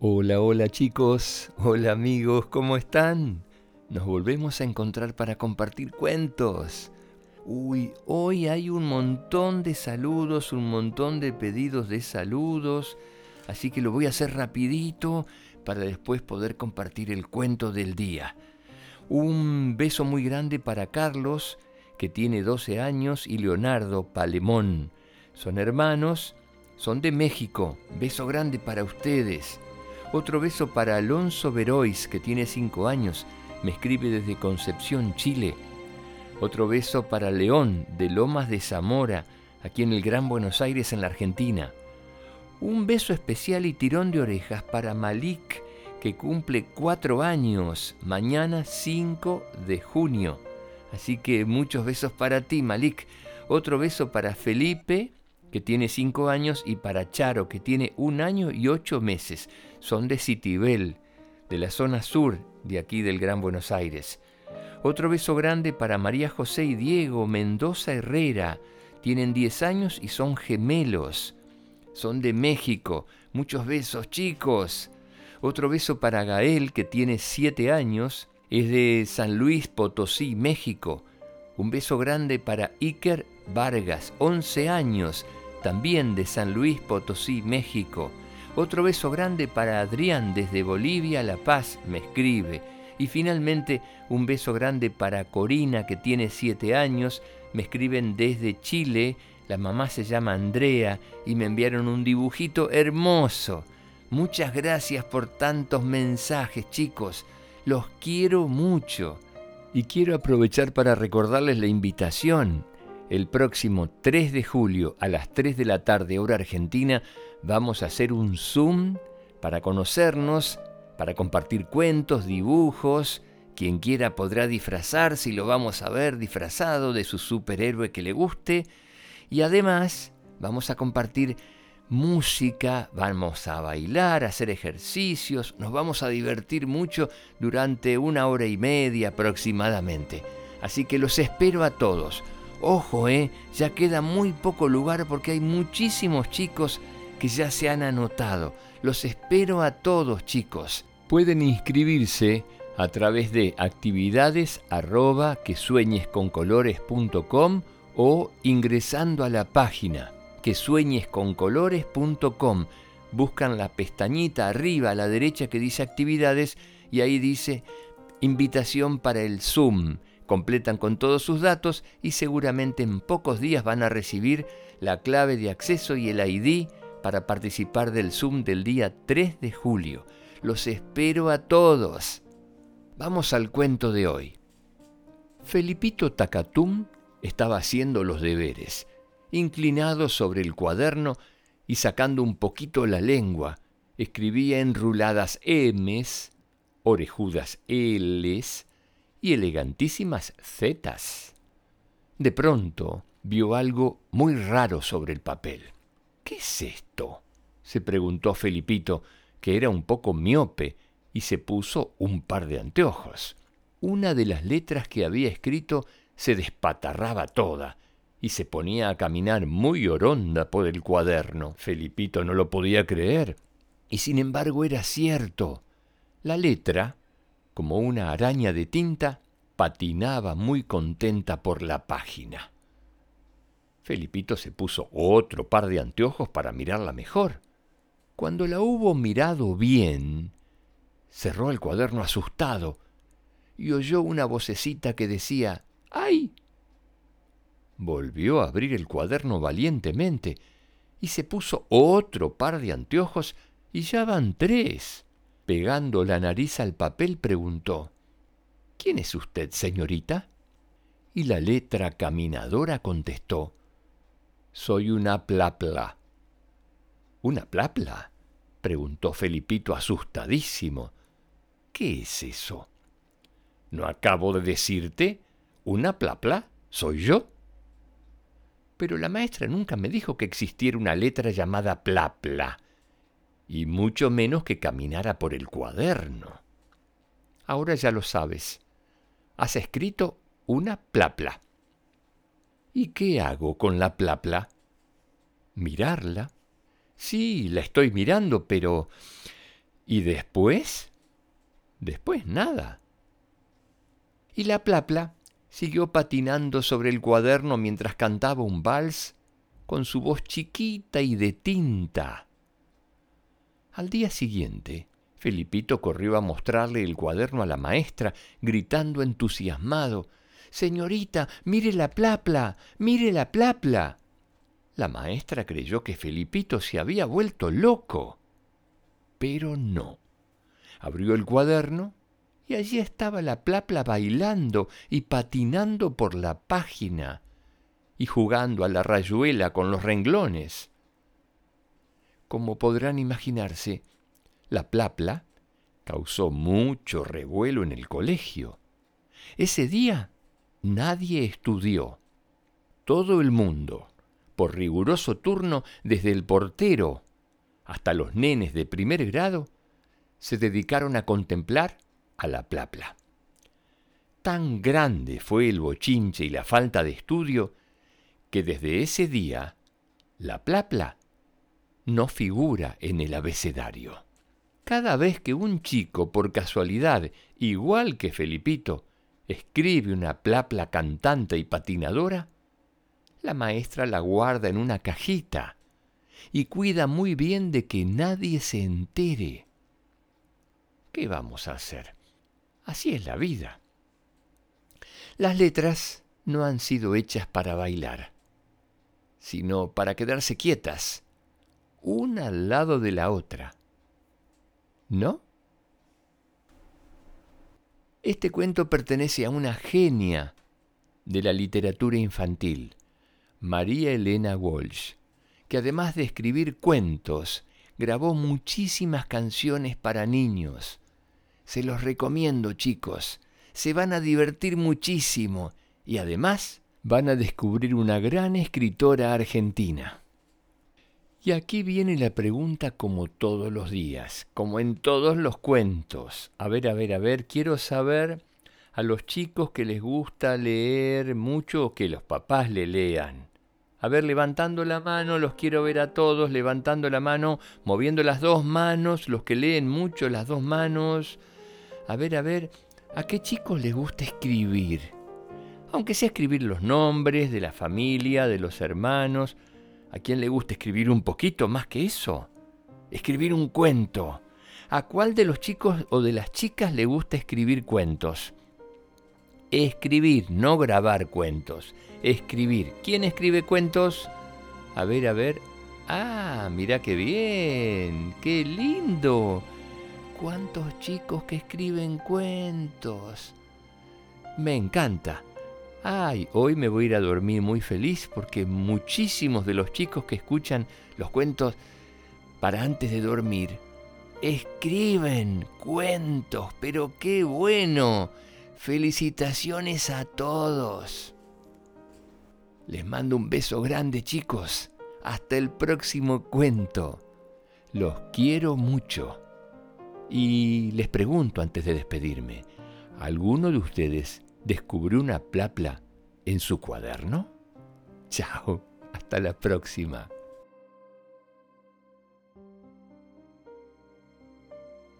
Hola, hola chicos, hola amigos, ¿cómo están? Nos volvemos a encontrar para compartir cuentos. Uy, hoy hay un montón de saludos, un montón de pedidos de saludos, así que lo voy a hacer rapidito para después poder compartir el cuento del día. Un beso muy grande para Carlos, que tiene 12 años, y Leonardo Palemón. Son hermanos, son de México. Beso grande para ustedes. Otro beso para Alonso Verois, que tiene 5 años, me escribe desde Concepción, Chile. Otro beso para León, de Lomas de Zamora, aquí en el Gran Buenos Aires, en la Argentina. Un beso especial y tirón de orejas para Malik, que cumple 4 años, mañana 5 de junio. Así que muchos besos para ti, Malik. Otro beso para Felipe, que tiene 5 años, y para Charo, que tiene un año y 8 meses son de Citibel, de la zona sur de aquí del Gran Buenos Aires. Otro beso grande para María José y Diego Mendoza Herrera. Tienen 10 años y son gemelos. Son de México. Muchos besos, chicos. Otro beso para Gael, que tiene 7 años. Es de San Luis Potosí, México. Un beso grande para Iker Vargas, 11 años, también de San Luis Potosí, México. Otro beso grande para Adrián desde Bolivia, La Paz, me escribe. Y finalmente un beso grande para Corina que tiene siete años, me escriben desde Chile, la mamá se llama Andrea y me enviaron un dibujito hermoso. Muchas gracias por tantos mensajes chicos, los quiero mucho. Y quiero aprovechar para recordarles la invitación. El próximo 3 de julio a las 3 de la tarde hora argentina vamos a hacer un Zoom para conocernos, para compartir cuentos, dibujos. Quien quiera podrá disfrazarse y lo vamos a ver disfrazado de su superhéroe que le guste. Y además vamos a compartir música, vamos a bailar, a hacer ejercicios, nos vamos a divertir mucho durante una hora y media aproximadamente. Así que los espero a todos. Ojo, eh, ya queda muy poco lugar porque hay muchísimos chicos que ya se han anotado. Los espero a todos, chicos. Pueden inscribirse a través de actividades que o ingresando a la página que Buscan la pestañita arriba a la derecha que dice actividades y ahí dice invitación para el Zoom. Completan con todos sus datos y seguramente en pocos días van a recibir la clave de acceso y el ID para participar del Zoom del día 3 de julio. Los espero a todos. Vamos al cuento de hoy. Felipito Tacatum estaba haciendo los deberes, inclinado sobre el cuaderno y sacando un poquito la lengua, escribía enruladas M's, orejudas L's y elegantísimas Z's. De pronto vio algo muy raro sobre el papel. ¿Qué es esto? se preguntó Felipito, que era un poco miope, y se puso un par de anteojos. Una de las letras que había escrito se despatarraba toda, y se ponía a caminar muy oronda por el cuaderno. Felipito no lo podía creer, y sin embargo era cierto. La letra, como una araña de tinta, patinaba muy contenta por la página. Felipito se puso otro par de anteojos para mirarla mejor. Cuando la hubo mirado bien, cerró el cuaderno asustado y oyó una vocecita que decía ¡Ay! Volvió a abrir el cuaderno valientemente y se puso otro par de anteojos y ya van tres. Pegando la nariz al papel preguntó ¿Quién es usted, señorita? Y la letra caminadora contestó soy una plapla. ¿Una plapla? preguntó Felipito asustadísimo. ¿Qué es eso? ¿No acabo de decirte? ¿Una plapla? ¿Soy yo? Pero la maestra nunca me dijo que existiera una letra llamada plapla, y mucho menos que caminara por el cuaderno. Ahora ya lo sabes. Has escrito una plapla. ¿Y qué hago con la plapla? ¿Mirarla? Sí, la estoy mirando, pero ¿Y después? Después nada. Y la plapla siguió patinando sobre el cuaderno mientras cantaba un vals con su voz chiquita y de tinta. Al día siguiente, Felipito corrió a mostrarle el cuaderno a la maestra, gritando entusiasmado Señorita, mire la plapla, mire la plapla. La maestra creyó que Felipito se había vuelto loco. Pero no. Abrió el cuaderno y allí estaba la plapla bailando y patinando por la página y jugando a la rayuela con los renglones. Como podrán imaginarse, la plapla causó mucho revuelo en el colegio. Ese día nadie estudió. Todo el mundo, por riguroso turno desde el portero hasta los nenes de primer grado, se dedicaron a contemplar a la plapla. Tan grande fue el bochinche y la falta de estudio que desde ese día la plapla no figura en el abecedario. Cada vez que un chico, por casualidad, igual que Felipito, escribe una plapla cantante y patinadora, la maestra la guarda en una cajita y cuida muy bien de que nadie se entere. ¿Qué vamos a hacer? Así es la vida. Las letras no han sido hechas para bailar, sino para quedarse quietas, una al lado de la otra. ¿No? Este cuento pertenece a una genia de la literatura infantil, María Elena Walsh, que además de escribir cuentos, grabó muchísimas canciones para niños. Se los recomiendo, chicos. Se van a divertir muchísimo y además van a descubrir una gran escritora argentina. Y aquí viene la pregunta como todos los días, como en todos los cuentos. A ver, a ver, a ver, quiero saber a los chicos que les gusta leer mucho o que los papás le lean. A ver, levantando la mano, los quiero ver a todos, levantando la mano, moviendo las dos manos, los que leen mucho las dos manos. A ver, a ver, ¿a qué chicos les gusta escribir? Aunque sea escribir los nombres de la familia, de los hermanos, ¿A quién le gusta escribir un poquito más que eso? Escribir un cuento. ¿A cuál de los chicos o de las chicas le gusta escribir cuentos? Escribir, no grabar cuentos. Escribir. ¿Quién escribe cuentos? A ver, a ver. Ah, mira qué bien. Qué lindo. ¿Cuántos chicos que escriben cuentos? Me encanta. Ay, hoy me voy a ir a dormir muy feliz porque muchísimos de los chicos que escuchan los cuentos para antes de dormir escriben cuentos, pero qué bueno. Felicitaciones a todos. Les mando un beso grande chicos. Hasta el próximo cuento. Los quiero mucho. Y les pregunto antes de despedirme, ¿alguno de ustedes descubrió una plapla en su cuaderno? Chao, hasta la próxima.